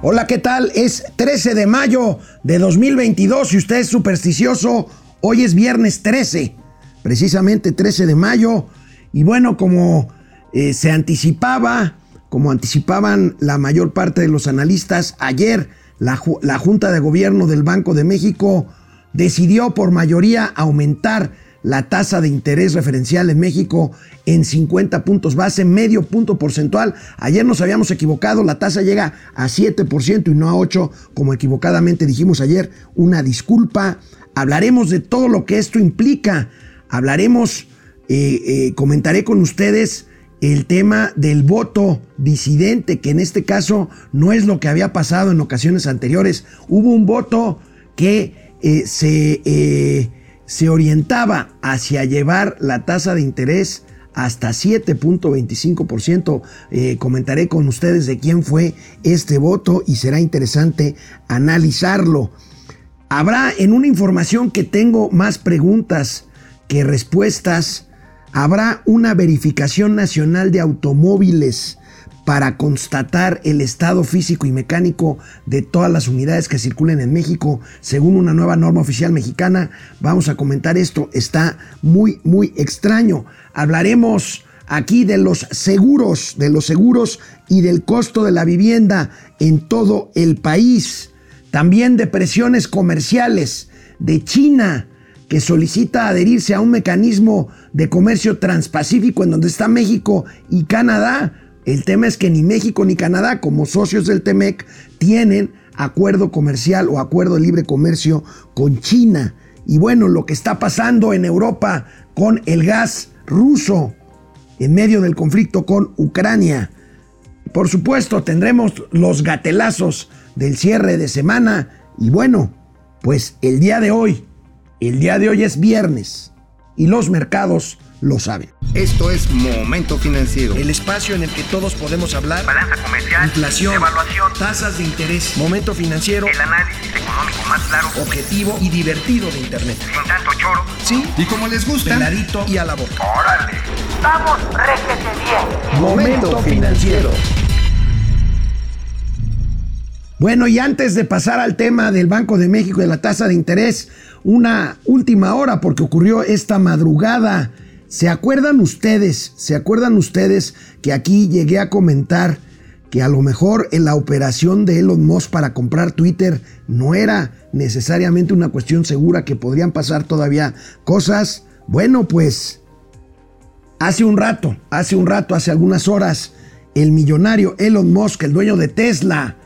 Hola, ¿qué tal? Es 13 de mayo de 2022 y usted es supersticioso. Hoy es viernes 13, precisamente 13 de mayo. Y bueno, como eh, se anticipaba, como anticipaban la mayor parte de los analistas, ayer la, la Junta de Gobierno del Banco de México decidió por mayoría aumentar la tasa de interés referencial en México en 50 puntos base, medio punto porcentual. Ayer nos habíamos equivocado, la tasa llega a 7% y no a 8%, como equivocadamente dijimos ayer. Una disculpa. Hablaremos de todo lo que esto implica. Hablaremos, eh, eh, comentaré con ustedes el tema del voto disidente, que en este caso no es lo que había pasado en ocasiones anteriores. Hubo un voto que eh, se se orientaba hacia llevar la tasa de interés hasta 7.25%. Eh, comentaré con ustedes de quién fue este voto y será interesante analizarlo. Habrá en una información que tengo más preguntas que respuestas, habrá una verificación nacional de automóviles para constatar el estado físico y mecánico de todas las unidades que circulen en México, según una nueva norma oficial mexicana. Vamos a comentar esto, está muy, muy extraño. Hablaremos aquí de los seguros, de los seguros y del costo de la vivienda en todo el país. También de presiones comerciales de China, que solicita adherirse a un mecanismo de comercio transpacífico en donde está México y Canadá el tema es que ni México ni Canadá, como socios del TEMEC, tienen acuerdo comercial o acuerdo de libre comercio con China. Y bueno, lo que está pasando en Europa con el gas ruso en medio del conflicto con Ucrania. Por supuesto, tendremos los gatelazos del cierre de semana. Y bueno, pues el día de hoy, el día de hoy es viernes y los mercados lo saben. Esto es Momento Financiero. El espacio en el que todos podemos hablar. Balanza comercial. Inflación. Evaluación. Tasas de interés. Momento Financiero. El análisis económico más claro. Objetivo y divertido de Internet. Sin tanto choro. Sí. Y como les gusta. Peladito y a la boca. Órale. Vamos, réjete bien. Momento Financiero. Bueno, y antes de pasar al tema del Banco de México y de la tasa de interés, una última hora porque ocurrió esta madrugada. ¿Se acuerdan ustedes? ¿Se acuerdan ustedes que aquí llegué a comentar que a lo mejor en la operación de Elon Musk para comprar Twitter no era necesariamente una cuestión segura, que podrían pasar todavía cosas? Bueno, pues hace un rato, hace un rato, hace algunas horas, el millonario Elon Musk, el dueño de Tesla,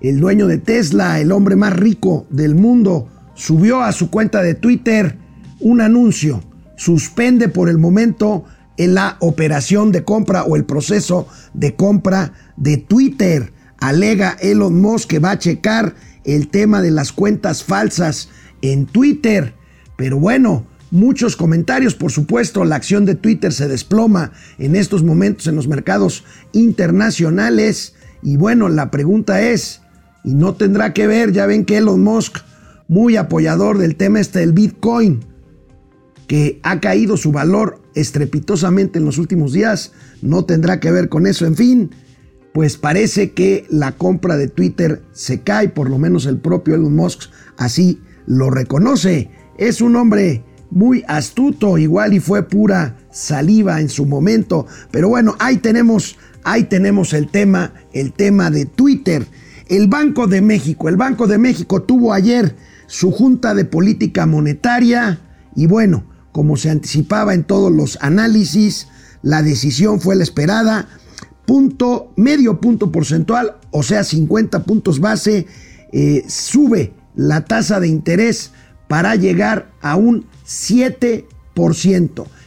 el dueño de Tesla, el hombre más rico del mundo, subió a su cuenta de Twitter un anuncio. Suspende por el momento en la operación de compra o el proceso de compra de Twitter. Alega Elon Musk que va a checar el tema de las cuentas falsas en Twitter. Pero bueno, muchos comentarios, por supuesto, la acción de Twitter se desploma en estos momentos en los mercados internacionales. Y bueno, la pregunta es, y no tendrá que ver, ya ven que Elon Musk, muy apoyador del tema este del Bitcoin, que ha caído su valor estrepitosamente en los últimos días, no tendrá que ver con eso. En fin, pues parece que la compra de Twitter se cae, por lo menos el propio Elon Musk así lo reconoce. Es un hombre muy astuto, igual y fue pura saliva en su momento, pero bueno, ahí tenemos, ahí tenemos el tema, el tema de Twitter. El Banco de México, el Banco de México tuvo ayer su Junta de Política Monetaria y bueno, como se anticipaba en todos los análisis, la decisión fue la esperada, punto, medio punto porcentual, o sea, 50 puntos base, eh, sube la tasa de interés para llegar a un 7%.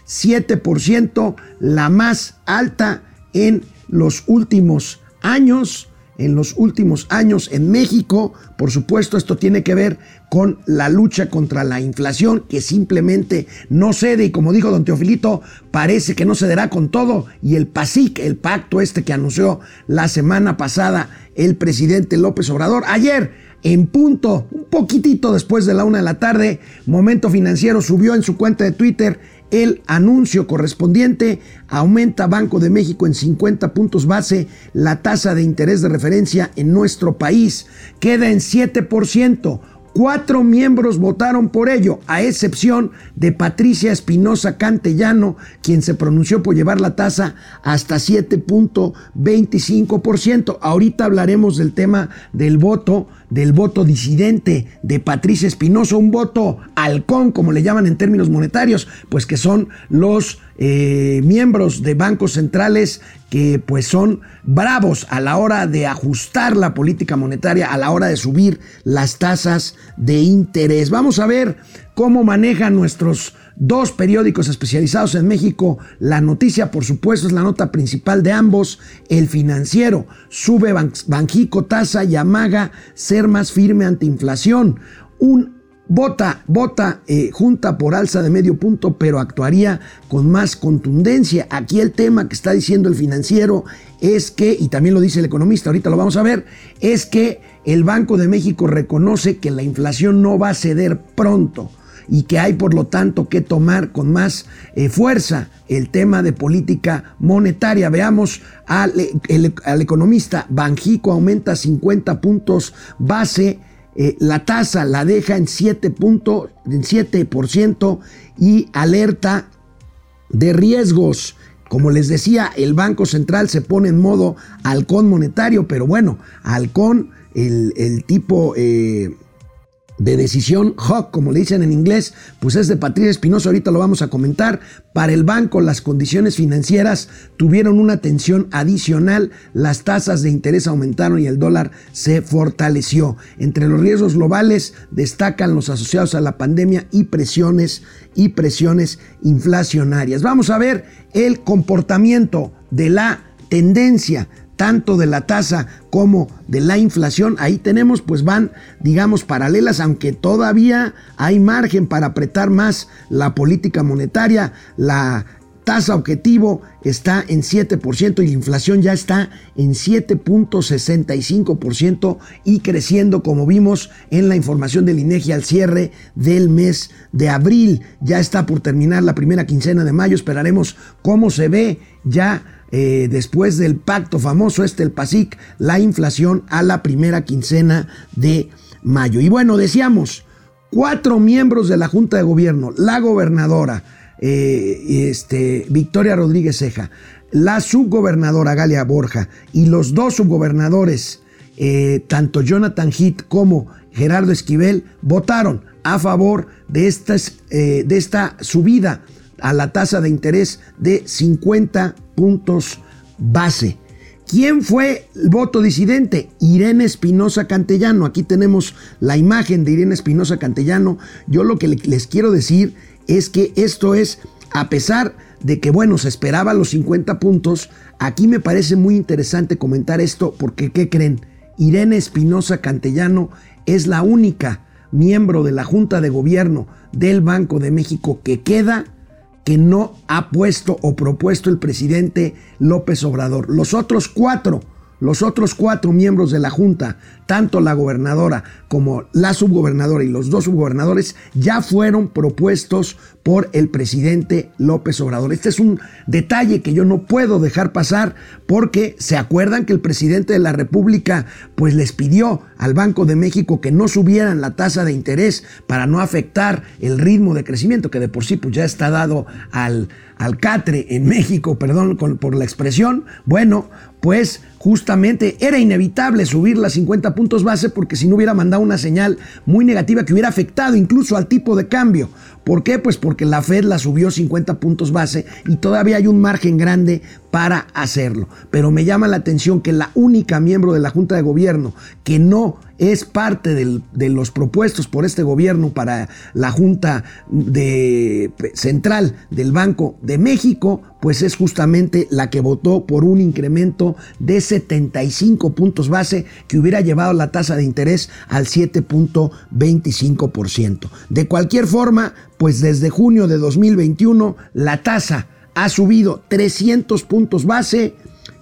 7%, la más alta en los últimos años en los últimos años en México. Por supuesto, esto tiene que ver con la lucha contra la inflación que simplemente no cede y como dijo don Teofilito, parece que no cederá con todo. Y el PASIC, el pacto este que anunció la semana pasada el presidente López Obrador, ayer en punto, un poquitito después de la una de la tarde, Momento Financiero subió en su cuenta de Twitter el anuncio correspondiente, aumenta Banco de México en 50 puntos base la tasa de interés de referencia en nuestro país, queda en 7%. Cuatro miembros votaron por ello, a excepción de Patricia Espinosa Cantellano, quien se pronunció por llevar la tasa hasta 7.25%. Ahorita hablaremos del tema del voto, del voto disidente de Patricia Espinosa, un voto halcón, como le llaman en términos monetarios, pues que son los eh, miembros de bancos centrales que pues son bravos a la hora de ajustar la política monetaria, a la hora de subir las tasas de interés. Vamos a ver cómo manejan nuestros dos periódicos especializados en México. La noticia, por supuesto, es la nota principal de ambos. El financiero sube Banjico tasa y amaga ser más firme ante inflación. Un Vota, vota eh, junta por alza de medio punto, pero actuaría con más contundencia. Aquí el tema que está diciendo el financiero es que, y también lo dice el economista, ahorita lo vamos a ver, es que el Banco de México reconoce que la inflación no va a ceder pronto y que hay por lo tanto que tomar con más eh, fuerza el tema de política monetaria. Veamos al, economista, Banjico aumenta 50 puntos base eh, la tasa la deja en 7%, en 7% y alerta de riesgos. Como les decía, el Banco Central se pone en modo halcón monetario, pero bueno, halcón, el, tipo eh, de decisión Hawk, como le dicen en inglés, pues es de Patricia Espinosa, ahorita lo vamos a comentar. Para el banco las condiciones financieras tuvieron una tensión adicional, las tasas de interés aumentaron y el dólar se fortaleció. Entre los riesgos globales destacan los asociados a la pandemia y presiones y presiones inflacionarias. Vamos a ver el comportamiento de la tendencia tanto de la tasa como de la inflación, ahí tenemos, pues van, digamos, paralelas, aunque todavía hay margen para apretar más la política monetaria, la tasa objetivo está en 7% y la inflación ya está en 7.65% y creciendo como vimos en la información del INEGI al cierre del mes de abril. Ya está por terminar la primera quincena de mayo, esperaremos cómo se ve ya eh, después del pacto famoso este, el PASIC, la inflación a la primera quincena de mayo. Y bueno, decíamos, cuatro miembros de la Junta de Gobierno, la gobernadora eh, este, Victoria Rodríguez Ceja, la subgobernadora Galia Borja y los dos subgobernadores, eh, tanto Jonathan Heath como Gerardo Esquivel, votaron a favor de, de esta subida a la tasa de interés de 50 puntos base. ¿Quién fue el voto disidente? Irene Espinosa Cantellano. Aquí tenemos la imagen de Irene Espinosa Cantellano. Yo lo que les quiero decir es que esto es, a pesar de que, bueno, se esperaba los 50 puntos, aquí me parece muy interesante comentar esto porque, ¿qué creen? Irene Espinosa Cantellano es la única miembro de la Junta de Gobierno del Banco de México que queda que no ha puesto o propuesto el presidente López Obrador. Los otros cuatro los otros cuatro miembros de la Junta, tanto la gobernadora como la subgobernadora y los dos subgobernadores, ya fueron propuestos por el presidente López Obrador. Este es un detalle que yo no puedo dejar pasar porque se acuerdan que el presidente de la República pues les pidió al Banco de México que no subieran la tasa de interés para no afectar el ritmo de crecimiento que de por sí pues ya está dado al, al catre en México, perdón por la expresión. Bueno, pues justamente era inevitable subir las 50 puntos base porque si no hubiera mandado una señal muy negativa que hubiera afectado incluso al tipo de cambio. ¿Por qué? Pues porque la Fed la subió 50 puntos base y todavía hay un margen grande para hacerlo. Pero me llama la atención que la única miembro de la Junta de Gobierno que no es parte de los propuestos por este gobierno para la Junta Central del Banco de México, pues es justamente la que votó por un incremento de 75 puntos base que hubiera llevado la tasa de interés al 7.25%. De cualquier forma, pues desde junio de 2021 la tasa ha subido 300 puntos base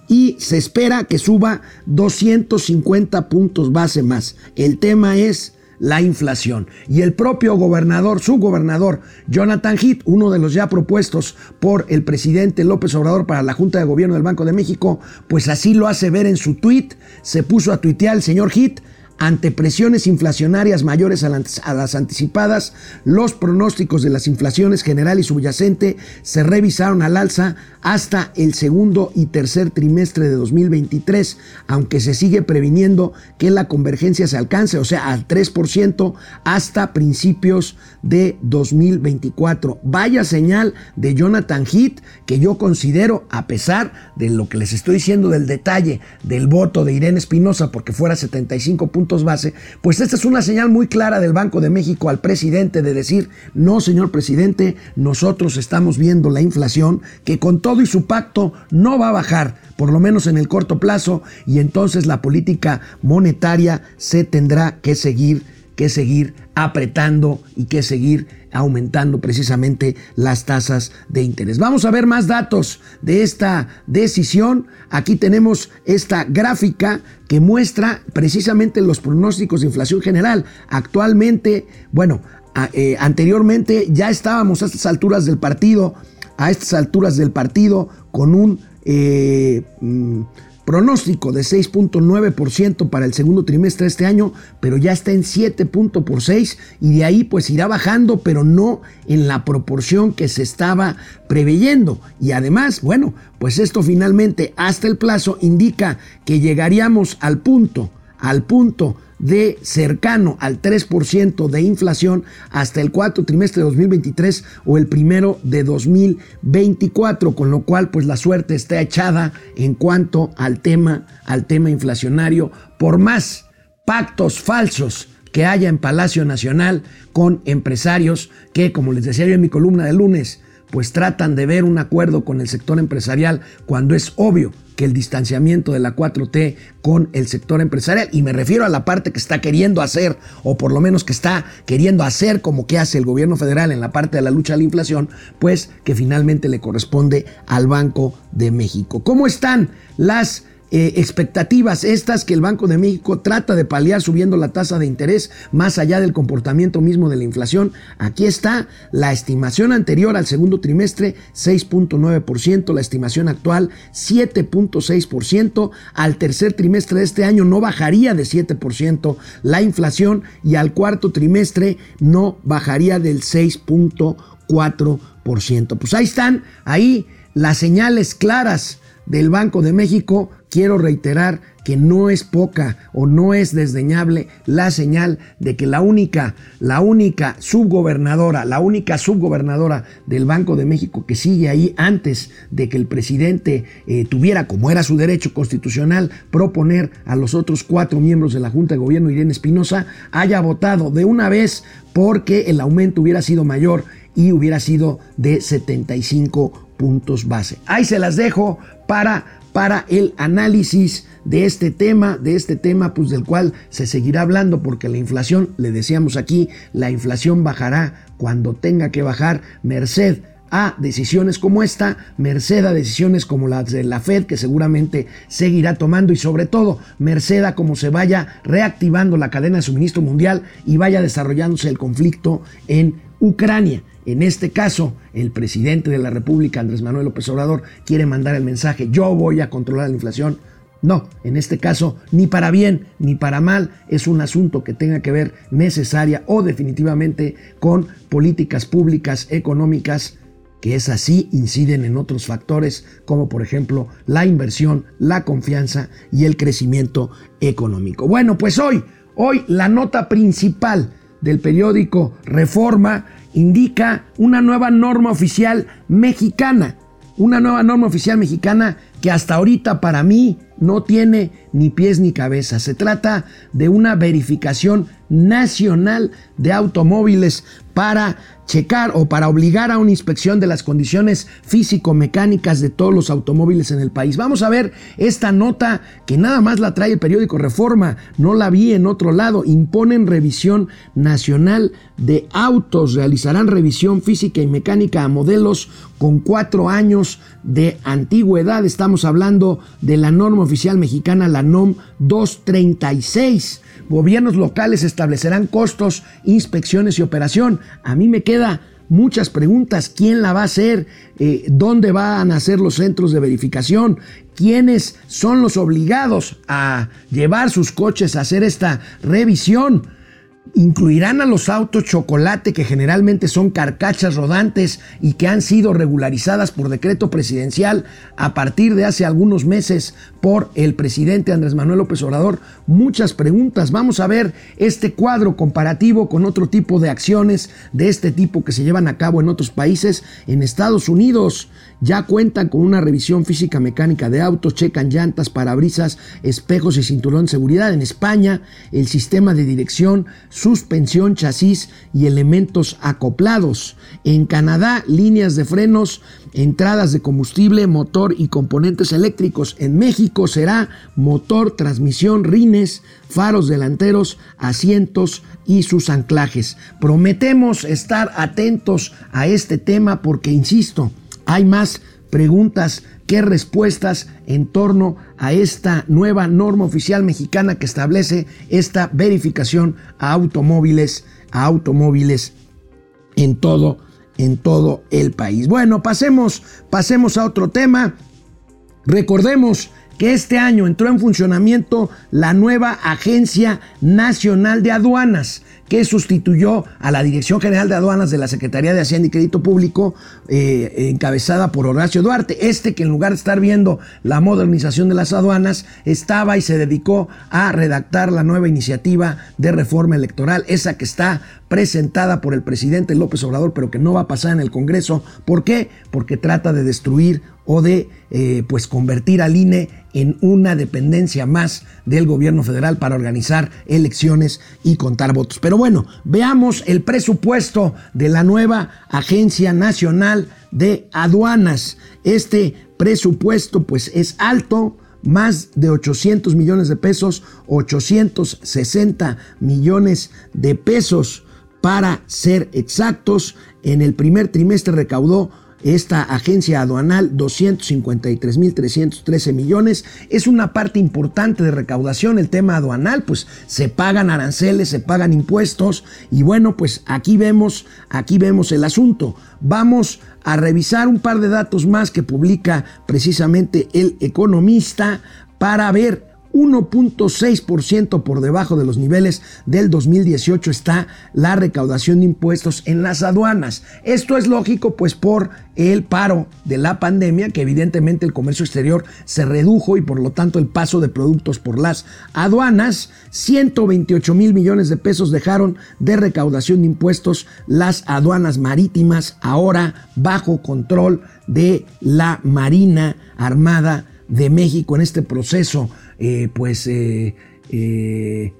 y se espera que suba 250 puntos base más. El tema es la inflación. Y el propio gobernador, su gobernador, Jonathan Heath, uno de los ya propuestos por el presidente López Obrador para la Junta de Gobierno del Banco de México, pues así lo hace ver en su tweet. Se puso a tuitear el señor Heath ante presiones inflacionarias mayores a las anticipadas, los pronósticos de las inflaciones general y subyacente se revisaron al alza hasta el segundo y tercer trimestre de 2023, aunque se sigue previniendo que la convergencia se alcance, o sea, al 3% hasta principios de 2024. Vaya señal de Jonathan Heath que yo considero, a pesar de lo que les estoy diciendo del detalle del voto de Irene Espinosa, porque fuera 75 puntos base, pues esta es una señal muy clara del Banco de México al presidente de decir, no, señor presidente, nosotros estamos viendo la inflación que con todo y su pacto no va a bajar, por lo menos en el corto plazo, y entonces la política monetaria se tendrá que seguir, que seguir apretando y que seguir aumentando precisamente las tasas de interés. Vamos a ver más datos de esta decisión. Aquí tenemos esta gráfica que muestra precisamente los pronósticos de inflación general. Actualmente, bueno, eh, anteriormente ya estábamos a estas alturas del partido, a estas alturas del partido con un... Eh, mm, pronóstico de 6.9% para el segundo trimestre de este año, pero ya está en 7.6 y de ahí pues irá bajando, pero no en la proporción que se estaba preveyendo. Y además, bueno, pues esto finalmente hasta el plazo indica que llegaríamos al punto, al punto de cercano al 3% de inflación hasta el cuarto trimestre de 2023 o el primero de 2024, con lo cual pues la suerte está echada en cuanto al tema, al tema inflacionario, por más pactos falsos que haya en Palacio Nacional con empresarios que, como les decía yo en mi columna de lunes, pues tratan de ver un acuerdo con el sector empresarial cuando es obvio que el distanciamiento de la 4T con el sector empresarial, y me refiero a la parte que está queriendo hacer, o por lo menos que está queriendo hacer como que hace el gobierno federal en la parte de la lucha a la inflación, pues que finalmente le corresponde al Banco de México. ¿Cómo están las eh, expectativas estas que el Banco de México trata de paliar subiendo la tasa de interés más allá del comportamiento mismo de la inflación. Aquí está la estimación anterior al segundo trimestre 6.9%, la estimación actual 7.6%, al tercer trimestre de este año no bajaría de 7% la inflación y al cuarto trimestre no bajaría del 6.4%. Pues ahí están, ahí las señales claras del Banco de México, quiero reiterar que no es poca o no es desdeñable la señal de que la única, la única subgobernadora, la única subgobernadora del Banco de México que sigue ahí antes de que el presidente eh, tuviera, como era su derecho constitucional, proponer a los otros cuatro miembros de la Junta de Gobierno, Irene Espinosa, haya votado de una vez porque el aumento hubiera sido mayor y hubiera sido de 75 puntos base. Ahí se las dejo para, para el análisis de este tema, de este tema pues del cual se seguirá hablando porque la inflación, le decíamos aquí, la inflación bajará cuando tenga que bajar, merced a decisiones como esta, merced a decisiones como las de la Fed, que seguramente seguirá tomando, y sobre todo, merced a cómo se vaya reactivando la cadena de suministro mundial y vaya desarrollándose el conflicto en Ucrania. En este caso, el presidente de la República, Andrés Manuel López Obrador, quiere mandar el mensaje, yo voy a controlar la inflación. No, en este caso, ni para bien ni para mal, es un asunto que tenga que ver necesaria o definitivamente con políticas públicas económicas que es así inciden en otros factores como por ejemplo la inversión, la confianza y el crecimiento económico. Bueno, pues hoy, hoy la nota principal del periódico Reforma indica una nueva norma oficial mexicana, una nueva norma oficial mexicana que hasta ahorita para mí no tiene ni pies ni cabeza. Se trata de una verificación nacional de automóviles para checar o para obligar a una inspección de las condiciones físico-mecánicas de todos los automóviles en el país. Vamos a ver esta nota que nada más la trae el periódico Reforma, no la vi en otro lado. Imponen revisión nacional de autos, realizarán revisión física y mecánica a modelos con cuatro años de antigüedad. Estamos hablando de la norma oficial mexicana, la NOM 236. Gobiernos locales establecerán costos, inspecciones y operación. A mí me queda muchas preguntas. ¿Quién la va a hacer? Eh, ¿Dónde van a ser los centros de verificación? ¿Quiénes son los obligados a llevar sus coches a hacer esta revisión? Incluirán a los autos chocolate que generalmente son carcachas rodantes y que han sido regularizadas por decreto presidencial a partir de hace algunos meses por el presidente Andrés Manuel López Obrador. Muchas preguntas. Vamos a ver este cuadro comparativo con otro tipo de acciones de este tipo que se llevan a cabo en otros países. En Estados Unidos ya cuentan con una revisión física mecánica de autos, checan llantas, parabrisas, espejos y cinturón de seguridad. En España, el sistema de dirección suspensión, chasis y elementos acoplados. En Canadá, líneas de frenos, entradas de combustible, motor y componentes eléctricos. En México será motor, transmisión, rines, faros delanteros, asientos y sus anclajes. Prometemos estar atentos a este tema porque, insisto, hay más preguntas qué respuestas en torno a esta nueva norma oficial mexicana que establece esta verificación a automóviles, a automóviles en todo, en todo el país. Bueno, pasemos, pasemos a otro tema. Recordemos que este año entró en funcionamiento la nueva Agencia Nacional de Aduanas que sustituyó a la Dirección General de Aduanas de la Secretaría de Hacienda y Crédito Público, eh, encabezada por Horacio Duarte. Este que en lugar de estar viendo la modernización de las aduanas, estaba y se dedicó a redactar la nueva iniciativa de reforma electoral, esa que está presentada por el presidente López Obrador, pero que no va a pasar en el Congreso. ¿Por qué? Porque trata de destruir o de eh, pues convertir al INE en una dependencia más del gobierno federal para organizar elecciones y contar votos. Pero bueno, veamos el presupuesto de la nueva Agencia Nacional de Aduanas. Este presupuesto pues es alto, más de 800 millones de pesos, 860 millones de pesos para ser exactos. En el primer trimestre recaudó esta agencia aduanal 253.313 millones. Es una parte importante de recaudación el tema aduanal, pues se pagan aranceles, se pagan impuestos y bueno, pues aquí vemos, aquí vemos el asunto. Vamos a revisar un par de datos más que publica precisamente el economista para ver 1.6% por debajo de los niveles del 2018 está la recaudación de impuestos en las aduanas. Esto es lógico pues por el paro de la pandemia, que evidentemente el comercio exterior se redujo y por lo tanto el paso de productos por las aduanas. 128 mil millones de pesos dejaron de recaudación de impuestos las aduanas marítimas, ahora bajo control de la Marina Armada de México en este proceso eh, pues eh, eh,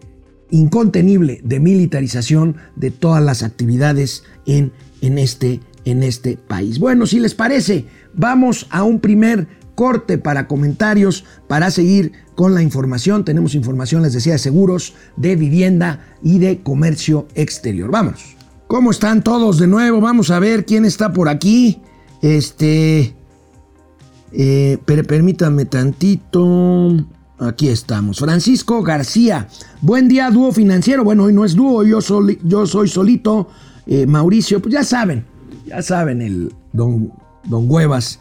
incontenible de militarización de todas las actividades en, en, este, en este país. Bueno, si les parece, vamos a un primer corte para comentarios, para seguir con la información. Tenemos información, les decía, de seguros, de vivienda y de comercio exterior. Vamos. ¿Cómo están todos de nuevo? Vamos a ver quién está por aquí. Este... permítanme tantito. Aquí estamos. Francisco García. Buen día, dúo financiero. Bueno, hoy no es dúo, yo, soy, yo soy solito. Eh, Mauricio, pues ya saben, ya saben, el don, don Huevas.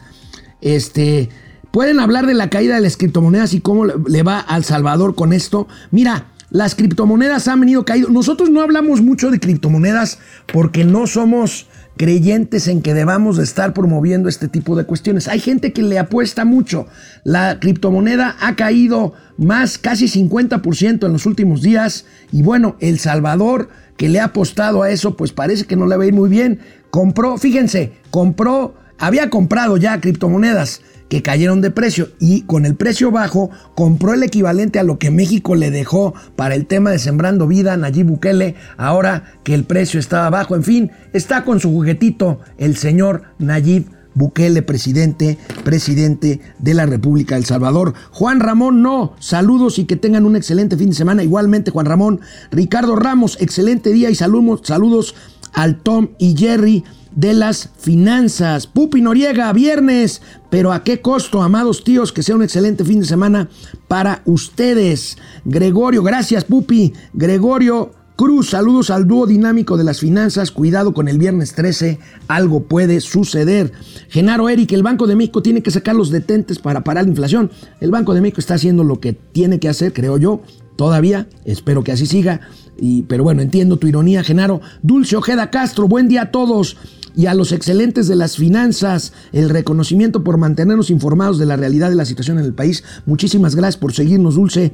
Este, pueden hablar de la caída de las criptomonedas y cómo le va al Salvador con esto. Mira, las criptomonedas han venido caído. Nosotros no hablamos mucho de criptomonedas porque no somos creyentes en que debamos de estar promoviendo este tipo de cuestiones. Hay gente que le apuesta mucho. La criptomoneda ha caído más, casi 50% en los últimos días. Y bueno, El Salvador, que le ha apostado a eso, pues parece que no le va a ir muy bien. Compró, fíjense, compró, había comprado ya criptomonedas que cayeron de precio y con el precio bajo compró el equivalente a lo que México le dejó para el tema de Sembrando Vida, Nayib Bukele, ahora que el precio estaba bajo. En fin, está con su juguetito el señor Nayib Bukele, presidente, presidente de la República del Salvador. Juan Ramón, no, saludos y que tengan un excelente fin de semana. Igualmente, Juan Ramón. Ricardo Ramos, excelente día y saludos, saludos al Tom y Jerry. De las finanzas. Pupi Noriega, viernes, pero ¿a qué costo, amados tíos? Que sea un excelente fin de semana para ustedes. Gregorio, gracias Pupi. Gregorio Cruz, saludos al dúo dinámico de las finanzas. Cuidado con el viernes 13, algo puede suceder. Genaro Eric, el Banco de México tiene que sacar los detentes para parar la inflación. El Banco de México está haciendo lo que tiene que hacer, creo yo, todavía. Espero que así siga. Y, pero bueno, entiendo tu ironía, Genaro. Dulce Ojeda Castro, buen día a todos y a los excelentes de las finanzas, el reconocimiento por mantenernos informados de la realidad de la situación en el país. Muchísimas gracias por seguirnos, Dulce.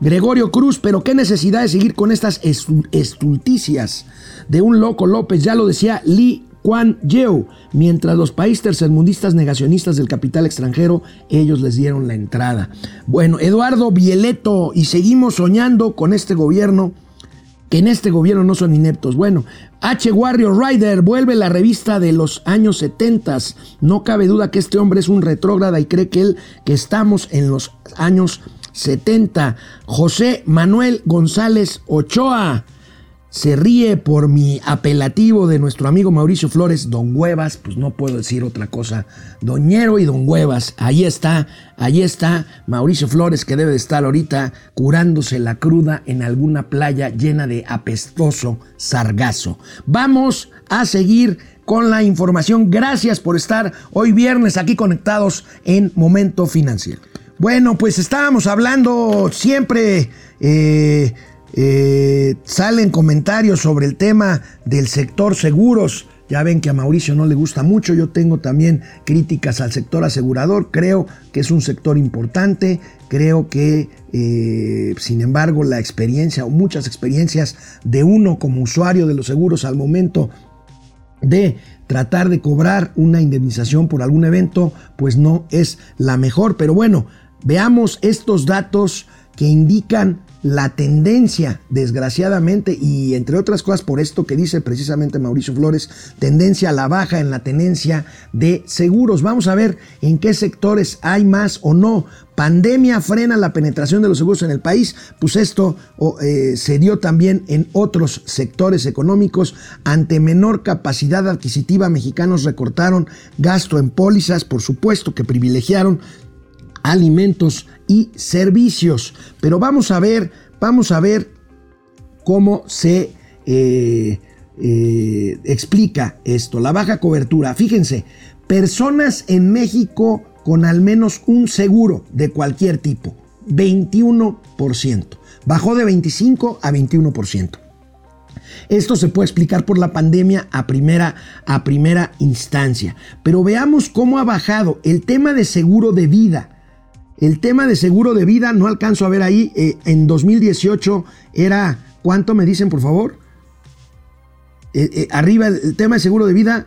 Gregorio Cruz, pero qué necesidad de seguir con estas estulticias de un loco López, ya lo decía Lee Kuan Yew, mientras los países tercermundistas negacionistas del capital extranjero, ellos les dieron la entrada. Bueno, Eduardo Vieleto, y seguimos soñando con este gobierno, que en este gobierno no son ineptos. Bueno, H. Warrior Rider vuelve la revista de los años 70. No cabe duda que este hombre es un retrógrada y cree que él, que estamos en los años 70. José Manuel González Ochoa se ríe por mi apelativo de nuestro amigo Mauricio Flores, Don Huevas, pues no puedo decir otra cosa, Doñero y Don Huevas, ahí está, ahí está Mauricio Flores que debe de estar ahorita curándose la cruda en alguna playa llena de apestoso sargazo. Vamos a seguir con la información, gracias por estar hoy viernes aquí conectados en Momento Financiero. Bueno, pues estábamos hablando siempre, eh, eh, salen comentarios sobre el tema del sector seguros. Ya ven que a Mauricio no le gusta mucho, yo tengo también críticas al sector asegurador, creo que es un sector importante, creo que eh, sin embargo la experiencia o muchas experiencias de uno como usuario de los seguros al momento de tratar de cobrar una indemnización por algún evento, pues no es la mejor, pero bueno, Veamos estos datos que indican la tendencia, desgraciadamente, y entre otras cosas por esto que dice precisamente Mauricio Flores, tendencia a la baja en la tenencia de seguros. Vamos a ver en qué sectores hay más o no. Pandemia frena la penetración de los seguros en el país, pues esto eh, se dio también en otros sectores económicos. Ante menor capacidad adquisitiva, mexicanos recortaron gasto en pólizas, por supuesto que privilegiaron alimentos servicios. Pero vamos a ver, vamos a ver cómo se eh, eh, explica esto. La baja cobertura. Fíjense, personas en México con al menos un seguro de cualquier tipo. 21%. Bajó de 25 a 21%. Esto se puede explicar por la pandemia a primera, a primera instancia. Pero veamos cómo ha bajado el tema de seguro de vida. El tema de seguro de vida, no alcanzo a ver ahí, eh, en 2018 era, ¿cuánto me dicen por favor? Eh, eh, arriba el, tema de seguro de vida,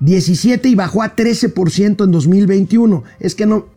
17 y bajó a 13% en 2021. Es que no,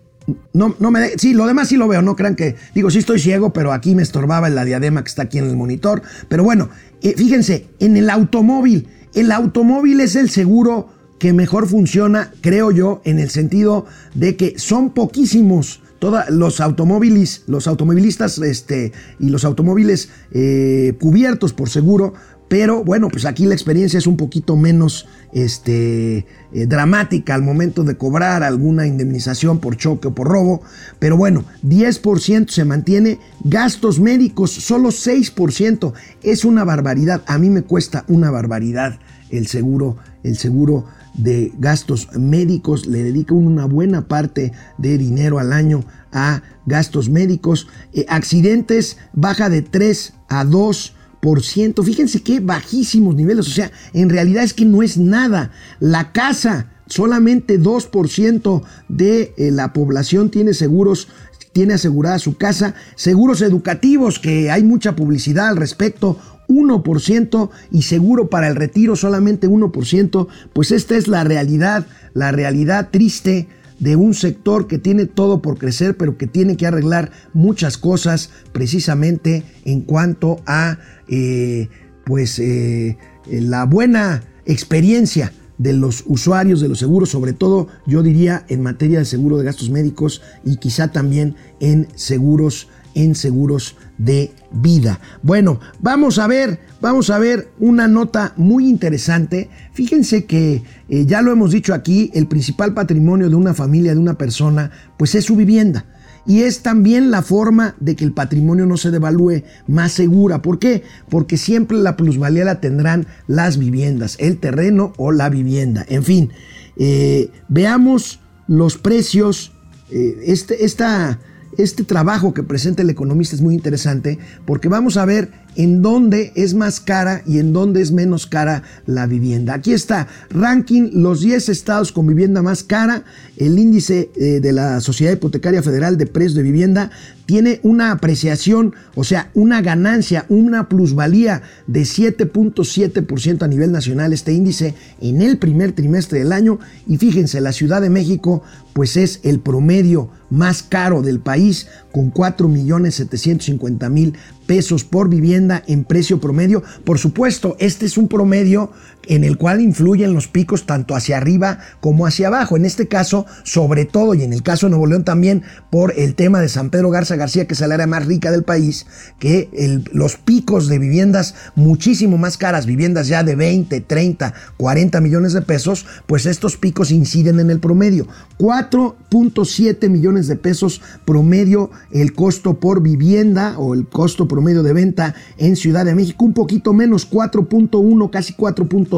no, no me... sí, lo demás sí lo veo, no crean que... Digo, sí estoy ciego, pero aquí me estorbaba la diadema que está aquí en el monitor. Pero bueno, fíjense, en el automóvil, el automóvil es el seguro que mejor funciona, creo yo, en el sentido de que son poquísimos todos los automóviles, los automovilistas este, y los automóviles eh, cubiertos por seguro, pero bueno, pues aquí la experiencia es un poquito menos este, eh, dramática al momento de cobrar alguna indemnización por choque o por robo. Pero bueno, 10% se mantiene. Gastos médicos, solo 6%. Es una barbaridad. A mí me cuesta una barbaridad el seguro, el seguro de gastos médicos, le dedica una buena parte de dinero al año a gastos médicos. Eh, accidentes baja de 3 a 2%. Fíjense qué bajísimos niveles. O sea, en realidad es que no es nada. La casa, solamente 2% de eh, la población tiene seguros tiene asegurada su casa, seguros educativos, que hay mucha publicidad al respecto, 1% y seguro para el retiro solamente 1%, pues esta es la realidad, la realidad triste de un sector que tiene todo por crecer, pero que tiene que arreglar muchas cosas precisamente en cuanto a eh, pues eh, la buena experiencia de los usuarios de los seguros, sobre todo yo diría en materia de seguro de gastos médicos y quizá también en seguros en seguros de vida. Bueno, vamos a ver, vamos a ver una nota muy interesante. Fíjense que eh, ya lo hemos dicho aquí, el principal patrimonio de una familia, de una persona, pues es su vivienda. Y es también la forma de que el patrimonio no se devalúe más segura. ¿Por qué? Porque siempre la plusvalía la tendrán las viviendas, el terreno o la vivienda. En fin, eh, veamos los precios. Eh, este, esta, este trabajo que presenta el economista es muy interesante porque vamos a ver en dónde es más cara y en dónde es menos cara la vivienda. Aquí está, ranking los 10 estados con vivienda más cara, el índice eh, de la Sociedad Hipotecaria Federal de Precios de Vivienda tiene una apreciación, o sea, una ganancia, una plusvalía de 7.7% a nivel nacional. Este índice en el primer trimestre del año. Y fíjense, la Ciudad de México pues es el promedio más caro del país con 4.750.000 pesos por vivienda en precio promedio. Por supuesto, este es un promedio en el cual influyen los picos tanto hacia arriba como hacia abajo. En este caso, sobre todo, y en el caso de Nuevo León también, por el tema de San Pedro Garza García, que es el área más rica del país, que los picos de viviendas muchísimo más caras, viviendas ya de 20, 30, 40 millones de pesos, pues estos picos inciden en el promedio. 4.7 millones de pesos promedio el costo por vivienda o el costo promedio de venta en Ciudad de México, un poquito menos, 4.1, casi 4.2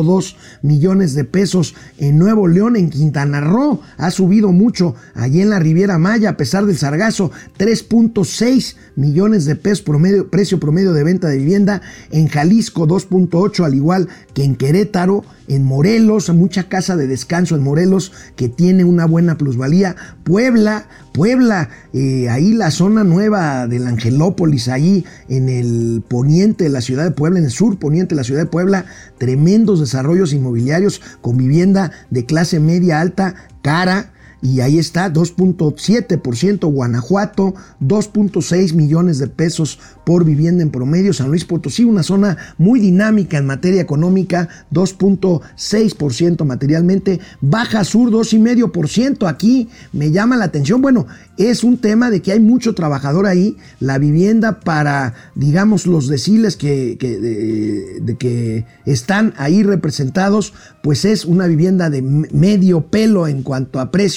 millones de pesos en Nuevo León, en Quintana Roo, ha subido mucho, allí en la Riviera Maya, a pesar del sargazo, 3.6 millones de pesos promedio, precio promedio de venta de vivienda, en Jalisco 2.8, al igual que en Querétaro, en Morelos, mucha casa de descanso en Morelos que tiene una buena plusvalía. Puebla, Puebla, eh, ahí la zona nueva del Angelópolis, ahí en el poniente de la ciudad de Puebla, en el sur poniente de la ciudad de Puebla, tremendos desarrollos inmobiliarios con vivienda de clase media alta, cara y ahí está, 2.7% Guanajuato, 2.6 millones de pesos por vivienda en promedio. San Luis Potosí, una zona muy dinámica en materia económica, 2.6% materialmente. Baja Sur, 2,5%. Aquí me llama la atención. Bueno, es un tema de que hay mucho trabajador ahí. La vivienda para, digamos, los deciles que, que están ahí representados, pues es una vivienda de medio pelo en cuanto a precio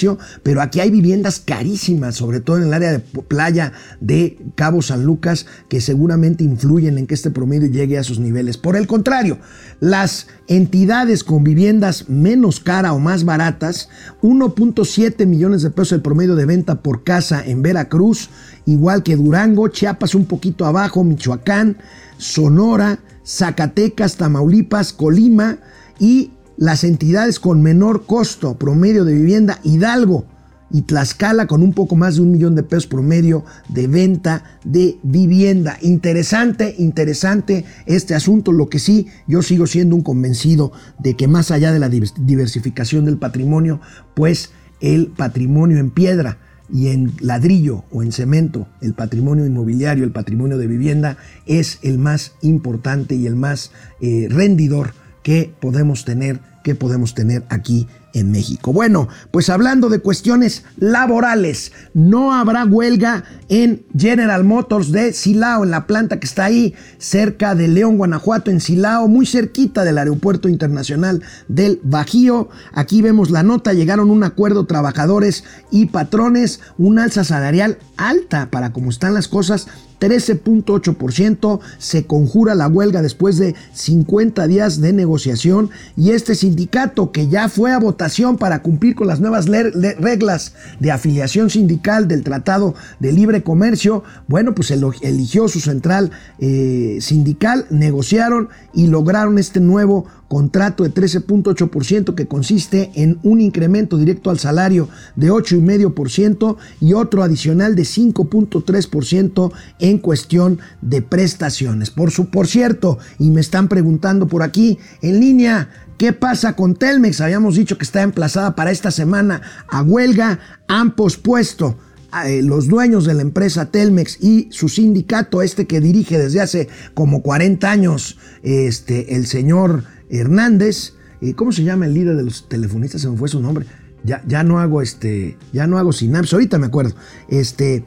pero aquí hay viviendas carísimas, sobre todo en el área de playa de Cabo San Lucas, que seguramente influyen en que este promedio llegue a sus niveles. Por el contrario, las entidades con viviendas menos cara o más baratas, 1.7 millones de pesos el promedio de venta por casa en Veracruz, igual que Durango, Chiapas un poquito abajo, Michoacán, Sonora, Zacatecas, Tamaulipas, Colima y las entidades con menor costo promedio de vivienda, Hidalgo y Tlaxcala con un poco más de un millón de pesos promedio de venta de vivienda. Interesante, interesante este asunto. Lo que sí, yo sigo siendo un convencido de que más allá de la diversificación del patrimonio, pues el patrimonio en piedra y en ladrillo o en cemento, el patrimonio inmobiliario, el patrimonio de vivienda, es el más importante y el más eh, rendidor que podemos tener que podemos tener aquí en México. Bueno, pues hablando de cuestiones laborales, no habrá huelga en General Motors de Silao, en la planta que está ahí cerca de León, Guanajuato, en Silao, muy cerquita del Aeropuerto Internacional del Bajío. Aquí vemos la nota, llegaron a un acuerdo trabajadores y patrones, un alza salarial alta para como están las cosas, 13.8%, se conjura la huelga después de 50 días de negociación y este sindicato que ya fue a votación para cumplir con las nuevas reglas de afiliación sindical del Tratado de Libre Comercio, bueno, pues eligió su central eh, sindical, negociaron y lograron este nuevo contrato de 13.8% que consiste en un incremento directo al salario de 8,5% y otro adicional de 5.3% en cuestión de prestaciones. Por, su, por cierto, y me están preguntando por aquí en línea, ¿Qué pasa con Telmex? Habíamos dicho que está emplazada para esta semana a huelga. Han pospuesto eh, los dueños de la empresa Telmex y su sindicato, este que dirige desde hace como 40 años, este, el señor Hernández, eh, ¿cómo se llama el líder de los telefonistas? Se me fue su nombre. Ya, ya no hago este, ya no hago sinapsis, ahorita me acuerdo. Este,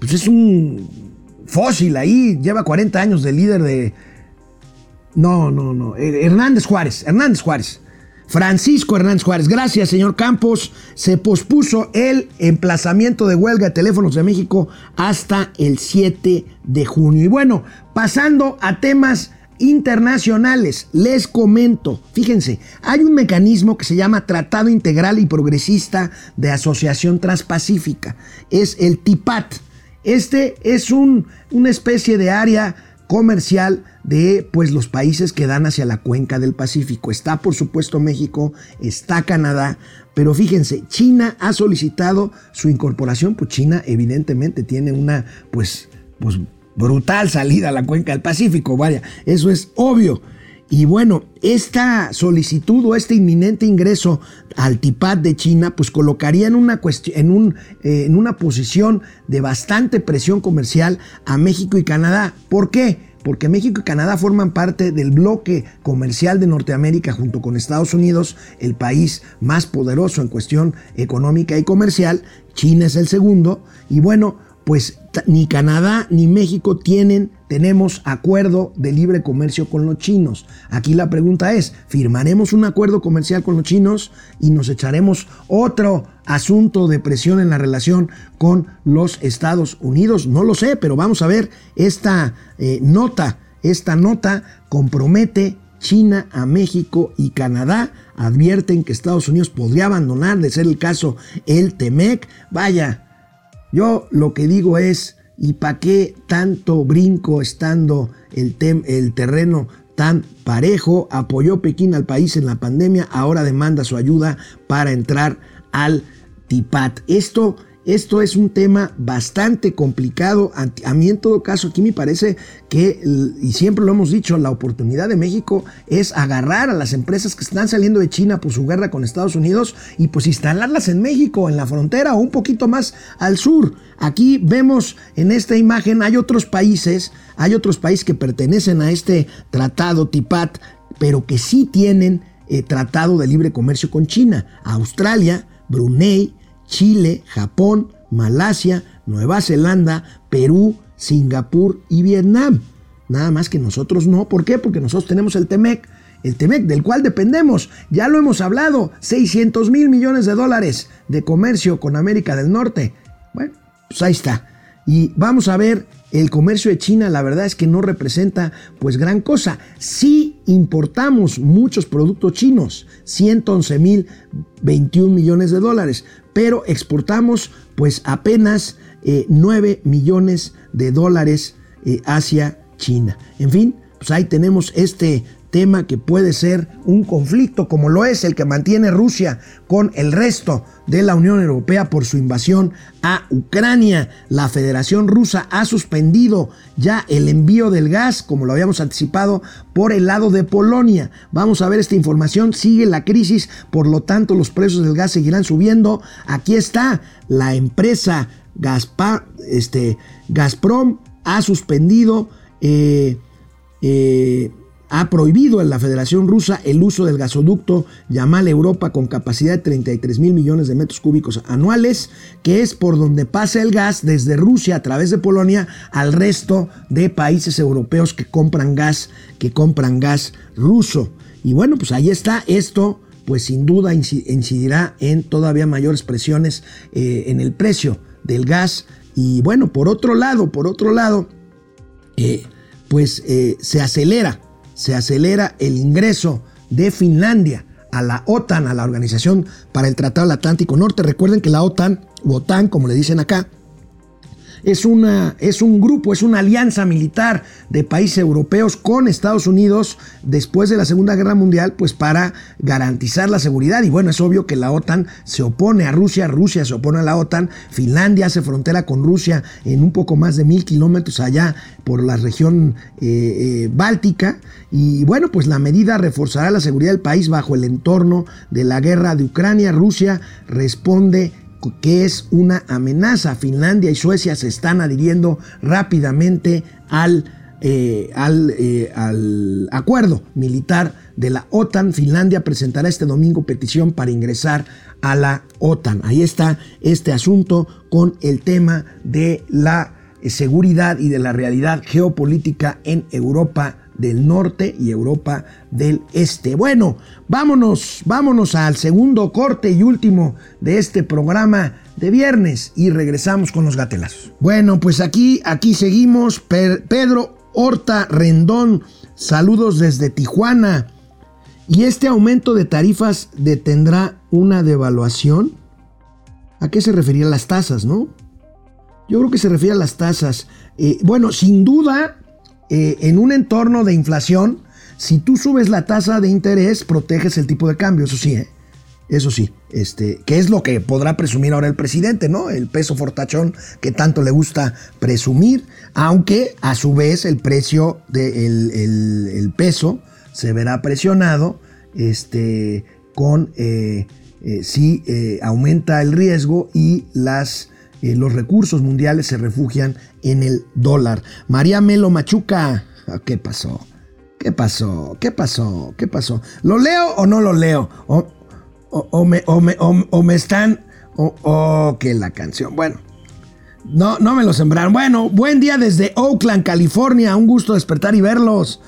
pues es un fósil ahí, lleva 40 años de líder de... No, no, no, eh, Hernández Juárez, Hernández Juárez. Francisco Hernández Juárez, gracias señor Campos. Se pospuso el emplazamiento de huelga de teléfonos de México hasta el 7 de junio. Y bueno, pasando a temas internacionales, les comento, fíjense, hay un mecanismo que se llama Tratado Integral y Progresista de Asociación Transpacífica, es el TIPAT. Este es un, una especie de área comercial de pues los países que dan hacia la cuenca del Pacífico. Está por supuesto México, está Canadá, pero fíjense, China ha solicitado su incorporación, pues China evidentemente tiene una pues pues brutal salida a la cuenca del Pacífico, vaya, eso es obvio. Y bueno, esta solicitud o este inminente ingreso al TIPAT de China, pues colocaría en una, en, un, eh, en una posición de bastante presión comercial a México y Canadá. ¿Por qué? Porque México y Canadá forman parte del bloque comercial de Norteamérica junto con Estados Unidos, el país más poderoso en cuestión económica y comercial. China es el segundo. Y bueno, pues ni Canadá ni México tienen, tenemos acuerdo de libre comercio con los chinos. Aquí la pregunta es, ¿firmaremos un acuerdo comercial con los chinos y nos echaremos otro asunto de presión en la relación con los Estados Unidos? No lo sé, pero vamos a ver esta eh, nota. Esta nota compromete China a México y Canadá advierten que Estados Unidos podría abandonar, de ser el caso, el TEMEC. Vaya, yo lo que digo es, ¿y para qué tanto brinco estando el, el terreno tan parejo? Apoyó Pekín al país en la pandemia, ahora demanda su ayuda para entrar al TIPAT. Esto esto es un tema bastante complicado. A mí en todo caso aquí me parece que, y siempre lo hemos dicho, la oportunidad de México es agarrar a las empresas que están saliendo de China por su guerra con Estados Unidos y pues instalarlas en México, en la frontera o un poquito más al sur. Aquí vemos en esta imagen, hay otros países, hay otros países que pertenecen a este tratado TIPAT, pero que sí tienen eh, tratado de libre comercio con China. Australia, Brunei, Chile, Japón, Malasia, Nueva Zelanda, Perú, Singapur y Vietnam. Nada más que nosotros no. ¿Por qué? Porque nosotros tenemos el TEMEC, el TEMEC del cual dependemos. Ya lo hemos hablado, 600 mil millones de dólares de comercio con América del Norte. Bueno, pues ahí está. Y vamos a ver, el comercio de China la verdad es que no representa pues gran cosa. Sí importamos muchos productos chinos, 111 mil 21 millones de dólares, pero exportamos pues apenas 9 eh, millones de dólares eh, hacia China. En fin, pues ahí tenemos este tema que puede ser un conflicto como lo es el que mantiene Rusia con el resto de la Unión Europea por su invasión a Ucrania. La Federación Rusa ha suspendido ya el envío del gas, como lo habíamos anticipado, por el lado de Polonia. Vamos a ver esta información. Sigue la crisis, por lo tanto los precios del gas seguirán subiendo. Aquí está la empresa este, Gazprom ha suspendido eh, eh, ha prohibido en la Federación Rusa el uso del gasoducto Yamal Europa con capacidad de 33 mil millones de metros cúbicos anuales, que es por donde pasa el gas desde Rusia a través de Polonia al resto de países europeos que compran gas, que compran gas ruso. Y bueno, pues ahí está esto pues sin duda incidirá en todavía mayores presiones eh, en el precio del gas. Y bueno, por otro lado, por otro lado, eh, pues eh, se acelera se acelera el ingreso de Finlandia a la OTAN, a la Organización para el Tratado del Atlántico Norte. Recuerden que la OTAN, OTAN como le dicen acá, es, una, es un grupo, es una alianza militar de países europeos con Estados Unidos después de la Segunda Guerra Mundial, pues para garantizar la seguridad. Y bueno, es obvio que la OTAN se opone a Rusia, Rusia se opone a la OTAN, Finlandia hace frontera con Rusia en un poco más de mil kilómetros allá por la región eh, eh, báltica. Y bueno, pues la medida reforzará la seguridad del país bajo el entorno de la guerra de Ucrania. Rusia responde que es una amenaza. Finlandia y Suecia se están adhiriendo rápidamente al, eh, eh, al, acuerdo militar de la OTAN. Finlandia presentará este domingo petición para ingresar a la OTAN. Ahí está este asunto con el tema de la eh, seguridad y de la realidad geopolítica en Europa del norte y Europa del este. Bueno, vámonos, vámonos al segundo corte y último de este programa de viernes y regresamos con los gatelazos. Bueno, pues aquí, aquí seguimos. Pedro Horta Rendón, saludos desde Tijuana. ¿Y este aumento de tarifas detendrá una devaluación? ¿A qué se refería las tasas, no? Yo creo que se refiere a las tasas. Eh, bueno, sin duda, eh, en un entorno de inflación, si tú subes la tasa de interés, proteges el tipo de cambio, eso sí, ¿eh? Eso sí, este, que es lo que podrá presumir ahora el presidente, ¿no? El peso fortachón que tanto le gusta presumir, aunque a su vez el precio del el, peso se verá presionado este, con eh, si aumenta el riesgo y las eh, los recursos mundiales se refugian en el dólar. María Melo Machuca, ah, ¿qué pasó? ¿Qué pasó? ¿Qué pasó? ¿Qué pasó? ¿Lo leo o no lo leo? ¿O, me, me, están... O que la canción. Bueno, no, no me lo sembraron. Bueno, buen día desde Oakland, California. Un gusto despertar y verlos.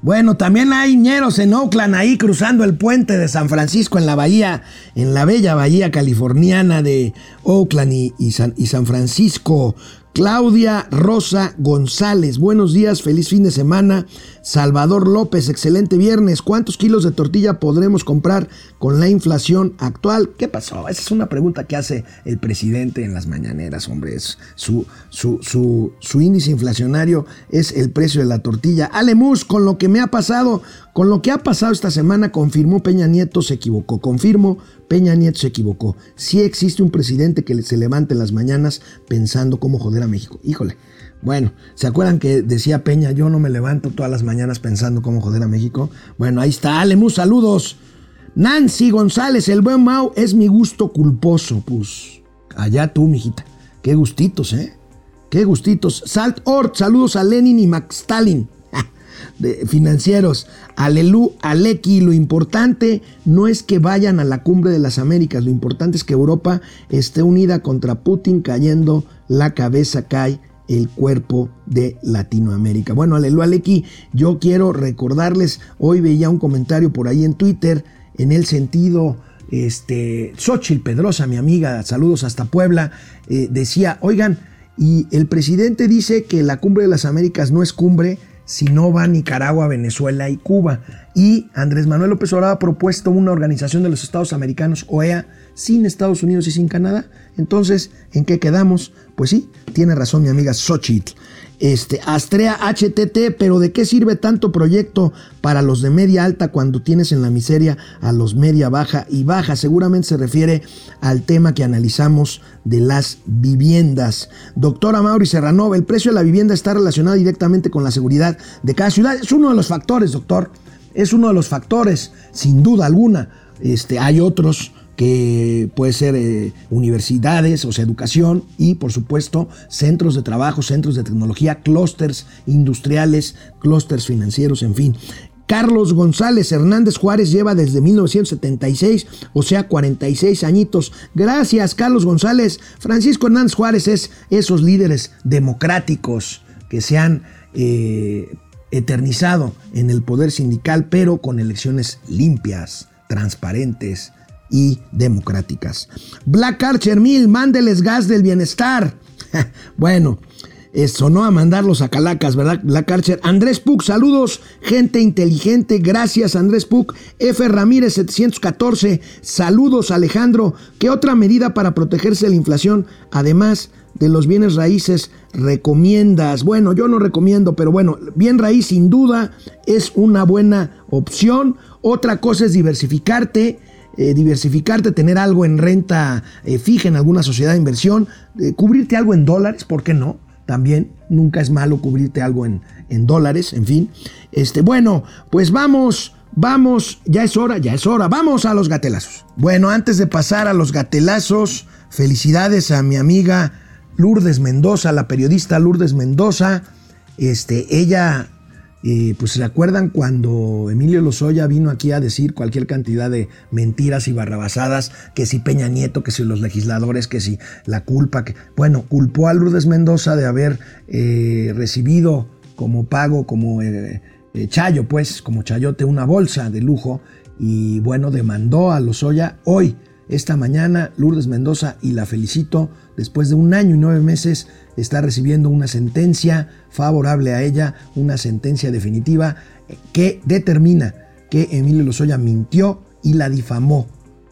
Bueno, también hay ñeros en Oakland, ahí cruzando el puente de San Francisco en la bahía, en la bella bahía californiana de Oakland y, San, y San Francisco. Claudia Rosa González, buenos días, feliz fin de semana. Salvador López, excelente viernes. ¿Cuántos kilos de tortilla podremos comprar con la inflación actual? ¿Qué pasó? Esa es una pregunta que hace el presidente en las mañaneras, hombre. su, su, su, índice inflacionario es el precio de la tortilla. Alemus, con lo que me ha pasado, con lo que ha pasado esta semana, confirmó Peña Nieto se equivocó. Confirmo, Peña Nieto se equivocó. Sí existe un presidente que se levante en las mañanas pensando cómo joder a México. Híjole. Bueno, ¿se acuerdan que decía Peña, yo no me levanto todas las mañanas pensando cómo joder a México? Bueno, ahí está. Alemus, saludos. Nancy González, el buen Mau es mi gusto culposo. Pues allá tú, mijita. Qué gustitos, ¿eh? Qué gustitos. Salt Ort, saludos a Lenin y Max Stalin de financieros. Alelu, Aleki, lo importante no es que vayan a la cumbre de las Américas, lo importante es que Europa esté unida contra Putin, cayendo la cabeza cae el cuerpo de Latinoamérica. Bueno, Alelu Aleki, yo quiero recordarles, hoy veía un comentario por ahí en Twitter en el sentido, este, Xochitl Pedrosa, mi amiga, saludos hasta Puebla, eh, decía, oigan, y el presidente dice que la cumbre de las Américas no es cumbre, si no va Nicaragua, Venezuela y Cuba. Y Andrés Manuel López Obrador ha propuesto una organización de los Estados Americanos, OEA, sin Estados Unidos y sin Canadá. Entonces, ¿en qué quedamos? Pues sí, tiene razón mi amiga Xochitl. Este, Astrea HTT, pero ¿de qué sirve tanto proyecto para los de media alta cuando tienes en la miseria a los media baja y baja? Seguramente se refiere al tema que analizamos de las viviendas. Doctora Mauri Serranova, el precio de la vivienda está relacionado directamente con la seguridad de cada ciudad. Es uno de los factores, doctor. Es uno de los factores, sin duda alguna. Este, hay otros que puede ser eh, universidades, o sea, educación y por supuesto centros de trabajo, centros de tecnología, clústeres industriales, clústeres financieros, en fin. Carlos González Hernández Juárez lleva desde 1976, o sea, 46 añitos. Gracias, Carlos González. Francisco Hernández Juárez es esos líderes democráticos que se han eh, eternizado en el poder sindical, pero con elecciones limpias, transparentes, y democráticas. Black Archer Mill, mándeles gas del bienestar. bueno, eso no a mandarlos a Calacas, ¿verdad? Black Archer. Andrés Puc, saludos, gente inteligente. Gracias, Andrés Puc. F. Ramírez 714, saludos, Alejandro. ¿Qué otra medida para protegerse de la inflación, además de los bienes raíces, recomiendas? Bueno, yo no recomiendo, pero bueno, bien raíz sin duda es una buena opción. Otra cosa es diversificarte eh, diversificarte, tener algo en renta eh, fija en alguna sociedad de inversión, eh, cubrirte algo en dólares, ¿por qué no? También nunca es malo cubrirte algo en, en dólares, en fin. Este, bueno, pues vamos, vamos, ya es hora, ya es hora, vamos a los gatelazos. Bueno, antes de pasar a los gatelazos, felicidades a mi amiga Lourdes Mendoza, la periodista Lourdes Mendoza. Este, ella eh, pues se acuerdan cuando Emilio Lozoya vino aquí a decir cualquier cantidad de mentiras y barrabasadas, que si Peña Nieto, que si los legisladores, que si la culpa, que bueno, culpó a Lourdes Mendoza de haber eh, recibido como pago, como eh, chayo, pues, como chayote, una bolsa de lujo y bueno, demandó a Lozoya hoy, esta mañana, Lourdes Mendoza, y la felicito, después de un año y nueve meses está recibiendo una sentencia favorable a ella, una sentencia definitiva que determina que Emilio Lozoya mintió y la difamó.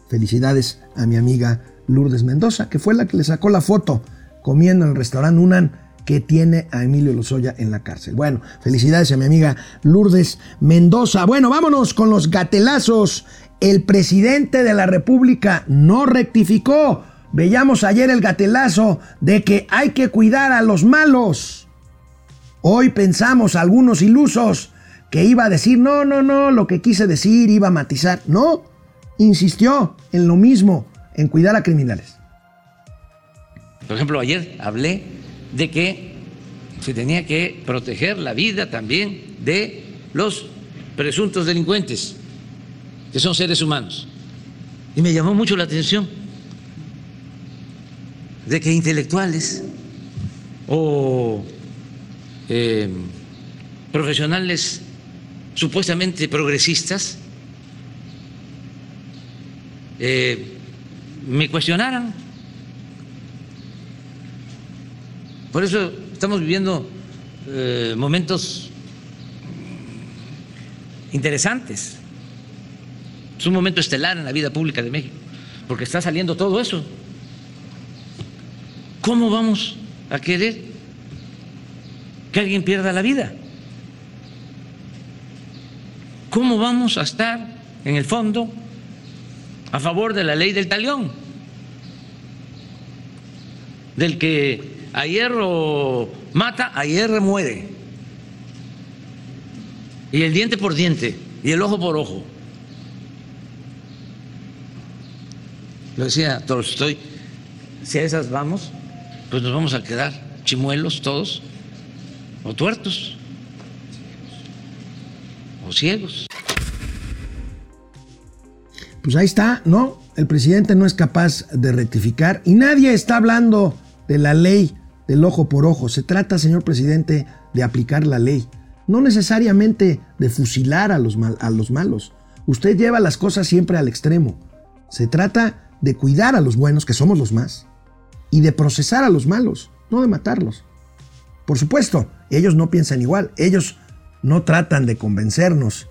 Felicidades a mi amiga Lourdes Mendoza, que fue la que le sacó la foto comiendo en el restaurante Unan que tiene a Emilio Lozoya en la cárcel. Bueno, felicidades a mi amiga Lourdes Mendoza. Bueno, vámonos con los gatelazos. El presidente de la República no rectificó Veíamos ayer el gatelazo de que hay que cuidar a los malos. Hoy pensamos algunos ilusos que iba a decir, no, no, no, lo que quise decir iba a matizar. No, insistió en lo mismo, en cuidar a criminales. Por ejemplo, ayer hablé de que se tenía que proteger la vida también de los presuntos delincuentes, que son seres humanos. Y me llamó mucho la atención de que intelectuales o eh, profesionales supuestamente progresistas eh, me cuestionaran. Por eso estamos viviendo eh, momentos interesantes. Es un momento estelar en la vida pública de México, porque está saliendo todo eso. ¿Cómo vamos a querer que alguien pierda la vida? ¿Cómo vamos a estar en el fondo a favor de la ley del talión? Del que a hierro mata, a hierro muere. Y el diente por diente, y el ojo por ojo. Lo decía Tolstoy, si a esas vamos, pues nos vamos a quedar chimuelos todos, o tuertos, o ciegos. Pues ahí está, ¿no? El presidente no es capaz de rectificar y nadie está hablando de la ley del ojo por ojo. Se trata, señor presidente, de aplicar la ley, no necesariamente de fusilar a los, a los malos. Usted lleva las cosas siempre al extremo. Se trata de cuidar a los buenos, que somos los más, y de procesar a los malos, no de matarlos. Por supuesto, ellos no piensan igual, ellos no tratan de convencernos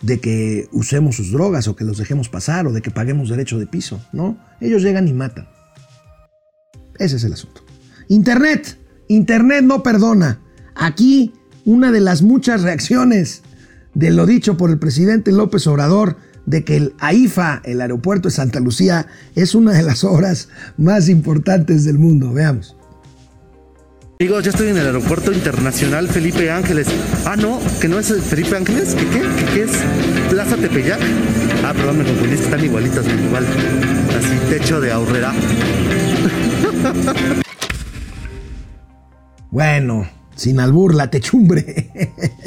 de que usemos sus drogas o que los dejemos pasar o de que paguemos derecho de piso, no, ellos llegan y matan. Ese es el asunto. Internet, Internet no perdona. Aquí una de las muchas reacciones de lo dicho por el presidente López Obrador de que el AIFA, el aeropuerto de Santa Lucía, es una de las obras más importantes del mundo. Veamos. Amigos, ya estoy en el aeropuerto internacional Felipe Ángeles. Ah, no, que no es el Felipe Ángeles, ¿qué qué? ¿Qué, es? Plaza Tepeyac. Ah, perdón, me confundiste, están igualitas, igual. Así, techo de ahorrera. Bueno, sin albur, la techumbre.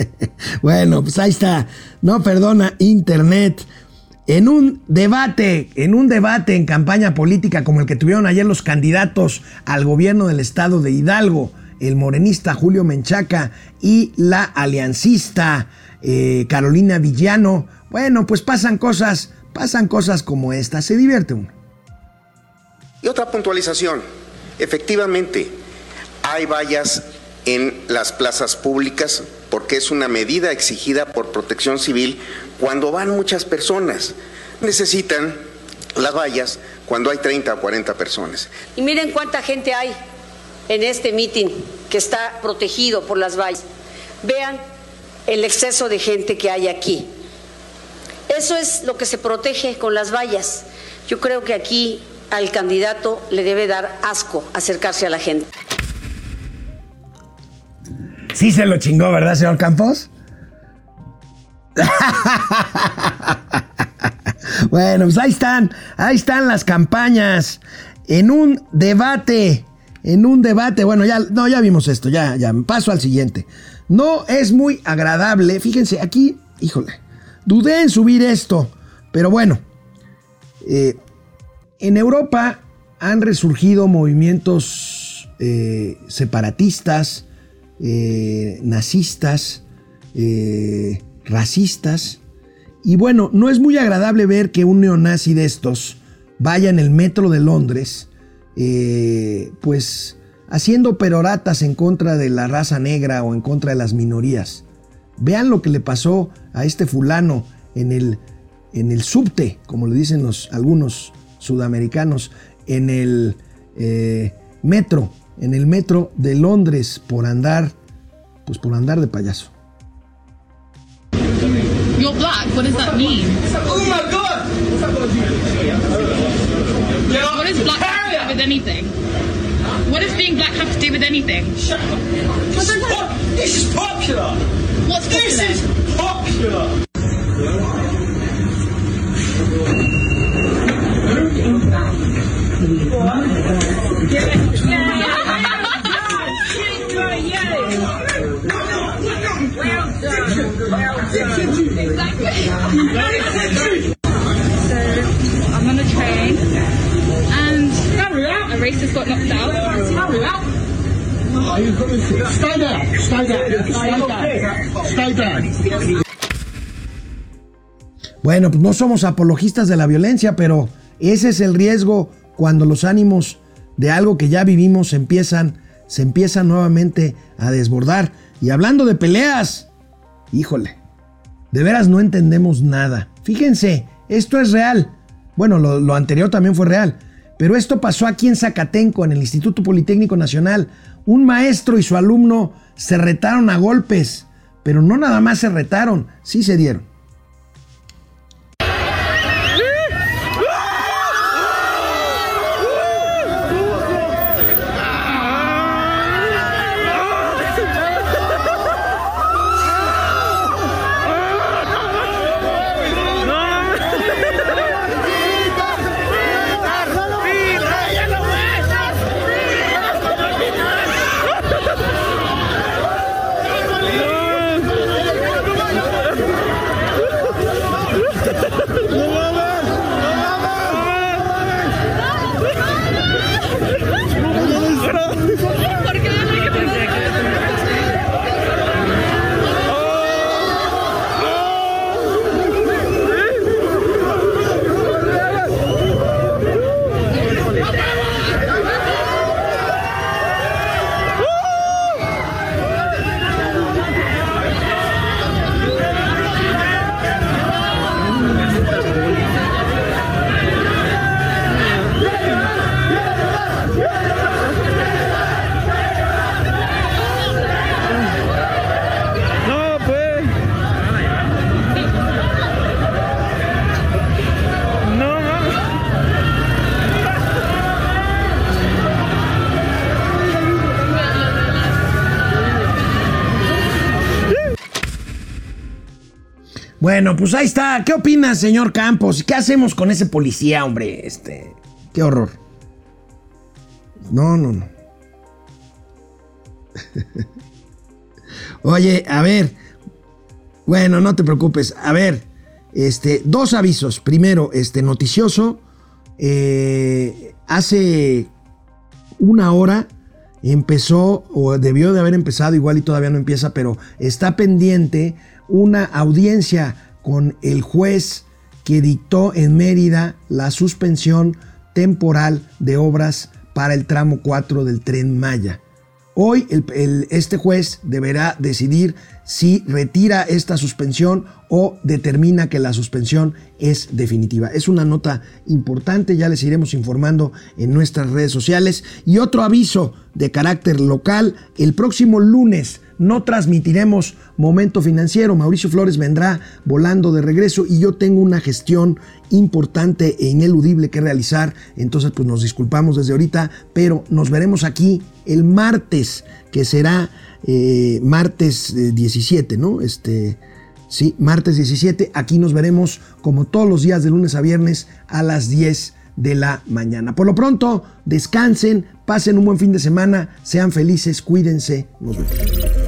bueno, pues ahí está. No perdona Internet. En un debate, en un debate en campaña política como el que tuvieron ayer los candidatos al gobierno del estado de Hidalgo, el morenista Julio Menchaca y la aliancista eh, Carolina Villano, bueno, pues pasan cosas, pasan cosas como esta, se divierte uno. Y otra puntualización, efectivamente, hay vallas en las plazas públicas porque es una medida exigida por protección civil cuando van muchas personas. Necesitan las vallas cuando hay 30 o 40 personas. Y miren cuánta gente hay en este mitin que está protegido por las vallas. Vean el exceso de gente que hay aquí. Eso es lo que se protege con las vallas. Yo creo que aquí al candidato le debe dar asco acercarse a la gente. Sí se lo chingó, ¿verdad, señor Campos? bueno, pues ahí están, ahí están las campañas. En un debate, en un debate, bueno, ya, no, ya vimos esto, ya, ya, paso al siguiente. No es muy agradable, fíjense, aquí, híjole, dudé en subir esto, pero bueno, eh, en Europa han resurgido movimientos eh, separatistas, eh, nazistas, eh, racistas. Y bueno, no es muy agradable ver que un neonazi de estos vaya en el metro de Londres, eh, pues haciendo peroratas en contra de la raza negra o en contra de las minorías. Vean lo que le pasó a este fulano en el, en el subte, como le dicen los, algunos sudamericanos, en el eh, metro, en el metro de Londres por andar, pues por andar de payaso. You're black. What does that mean? Oh my god! What does black have to do with anything? What does being black have to do with anything? Shut up. This is, pop- this is popular. What's This popular? is popular. So I'm on a train and a racist got knocked out. Are you coming to? Stay there. Stay there. Stay there. Stay there. Bueno, pues no somos apologistas de la violencia, pero ese es el riesgo cuando los ánimos de algo que ya vivimos empiezan, se empiezan nuevamente a desbordar. Y hablando de peleas, híjole, de veras no entendemos nada. Fíjense, esto es real. Bueno, lo, anterior también fue real. Pero esto pasó aquí en Zacatenco, en el Instituto Politécnico Nacional. Un maestro y su alumno se retaron a golpes. Pero no nada más se retaron, sí se dieron. Bueno, pues ahí está. ¿Qué opinas, señor Campos? ¿Qué hacemos con ese policía, hombre? Este, qué horror. No, no, no. Oye, a ver. Bueno, no te preocupes. A ver, este, dos avisos. Primero, este, noticioso. Eh, hace una hora empezó, o debió de haber empezado, igual y todavía no empieza, pero está pendiente una audiencia con el juez que dictó en Mérida la suspensión temporal de obras para el tramo 4 del tren Maya. Hoy este juez deberá decidir si retira esta suspensión o determina que la suspensión es definitiva. Es una nota importante, ya les iremos informando en nuestras redes sociales. Y otro aviso de carácter local, el próximo lunes no transmitiremos Momento Financiero. Mauricio Flores vendrá volando de regreso y yo tengo una gestión importante e ineludible que realizar. Entonces, pues nos disculpamos desde ahorita, pero nos veremos aquí el martes, que será eh, martes eh, 17, ¿no? Este, sí, martes 17. Aquí nos veremos como todos los días de lunes a viernes a las 10 de la mañana. Por lo pronto, descansen, pasen un buen fin de semana, sean felices, cuídense. Nos vemos.